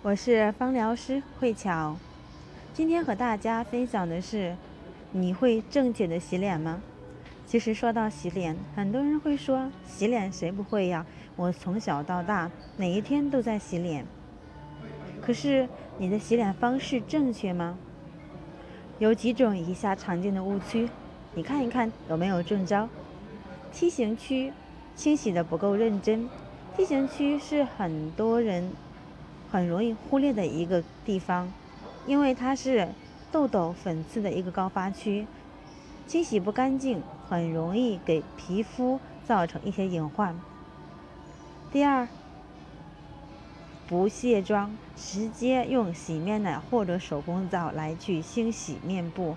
我是芳疗师慧巧，今天和大家分享的是：你会正确的洗脸吗？其实说到洗脸，很多人会说洗脸谁不会呀？我从小到大每一天都在洗脸。可是你的洗脸方式正确吗？有几种以下常见的误区，你看一看有没有中招。T 型区清洗的不够认真，T 型区是很多人。很容易忽略的一个地方，因为它是痘痘、粉刺的一个高发区，清洗不干净，很容易给皮肤造成一些隐患。第二，不卸妆，直接用洗面奶或者手工皂来去清洗面部。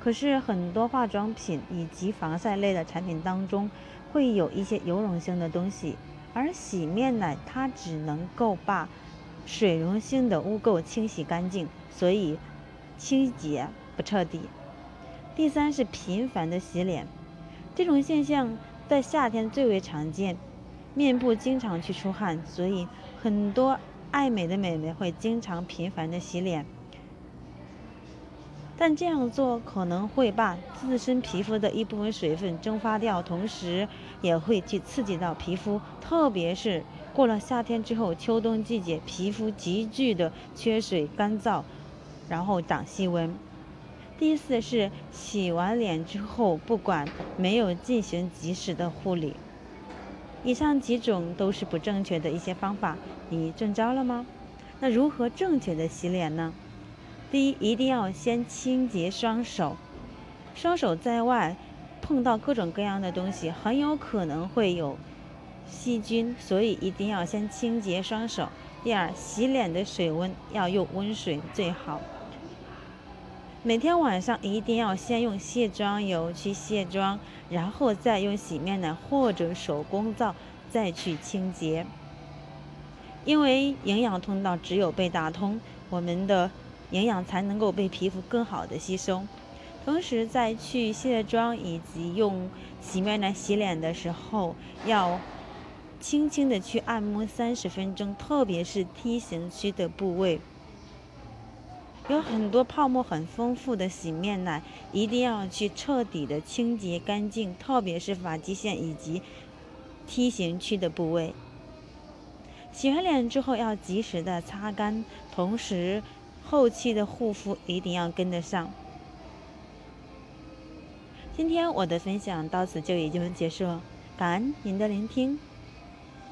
可是很多化妆品以及防晒类的产品当中会有一些油溶性的东西，而洗面奶它只能够把水溶性的污垢清洗干净，所以清洁不彻底。第三是频繁的洗脸，这种现象在夏天最为常见，面部经常去出汗，所以很多爱美的美眉会经常频繁的洗脸。但这样做可能会把自身皮肤的一部分水分蒸发掉，同时也会去刺激到皮肤，特别是。过了夏天之后，秋冬季节皮肤急剧的缺水、干燥，然后长细纹。第四是洗完脸之后，不管没有进行及时的护理。以上几种都是不正确的一些方法，你中招了吗？那如何正确的洗脸呢？第一，一定要先清洁双手，双手在外碰到各种各样的东西，很有可能会有。细菌，所以一定要先清洁双手。第二，洗脸的水温要用温水最好。每天晚上一定要先用卸妆油去卸妆，然后再用洗面奶或者手工皂再去清洁。因为营养通道只有被打通，我们的营养才能够被皮肤更好的吸收。同时，在去卸妆以及用洗面奶洗脸的时候，要。轻轻的去按摩三十分钟，特别是 T 型区的部位，有很多泡沫很丰富的洗面奶，一定要去彻底的清洁干净，特别是发际线以及 T 型区的部位。洗完脸之后要及时的擦干，同时后期的护肤一定要跟得上。今天我的分享到此就已经结束，感恩您的聆听。